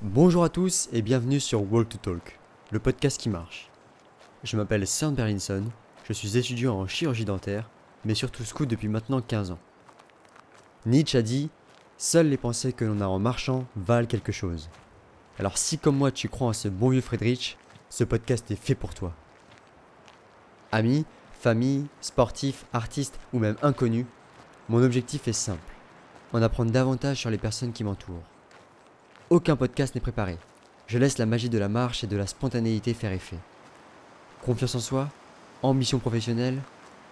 Bonjour à tous et bienvenue sur Walk to Talk, le podcast qui marche. Je m'appelle Saint Berlinson, je suis étudiant en chirurgie dentaire, mais surtout scout depuis maintenant 15 ans. Nietzsche a dit Seules les pensées que l'on a en marchant valent quelque chose. Alors si comme moi tu crois en ce bon vieux Friedrich, ce podcast est fait pour toi. Amis, famille, sportifs, artistes ou même inconnus, mon objectif est simple en apprendre davantage sur les personnes qui m'entourent. Aucun podcast n'est préparé. Je laisse la magie de la marche et de la spontanéité faire effet. Confiance en soi, ambition professionnelle,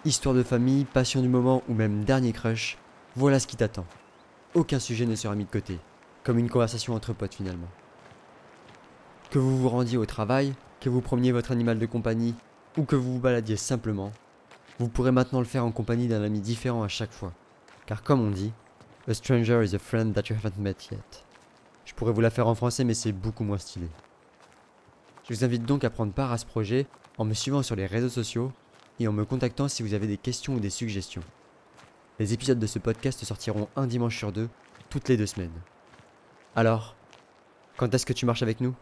histoire de famille, passion du moment ou même dernier crush, voilà ce qui t'attend. Aucun sujet ne sera mis de côté, comme une conversation entre potes finalement. Que vous vous rendiez au travail, que vous promeniez votre animal de compagnie ou que vous vous baladiez simplement, vous pourrez maintenant le faire en compagnie d'un ami différent à chaque fois. Car comme on dit, A stranger is a friend that you haven't met yet. Je pourrais vous la faire en français, mais c'est beaucoup moins stylé. Je vous invite donc à prendre part à ce projet en me suivant sur les réseaux sociaux et en me contactant si vous avez des questions ou des suggestions. Les épisodes de ce podcast sortiront un dimanche sur deux, toutes les deux semaines. Alors, quand est-ce que tu marches avec nous?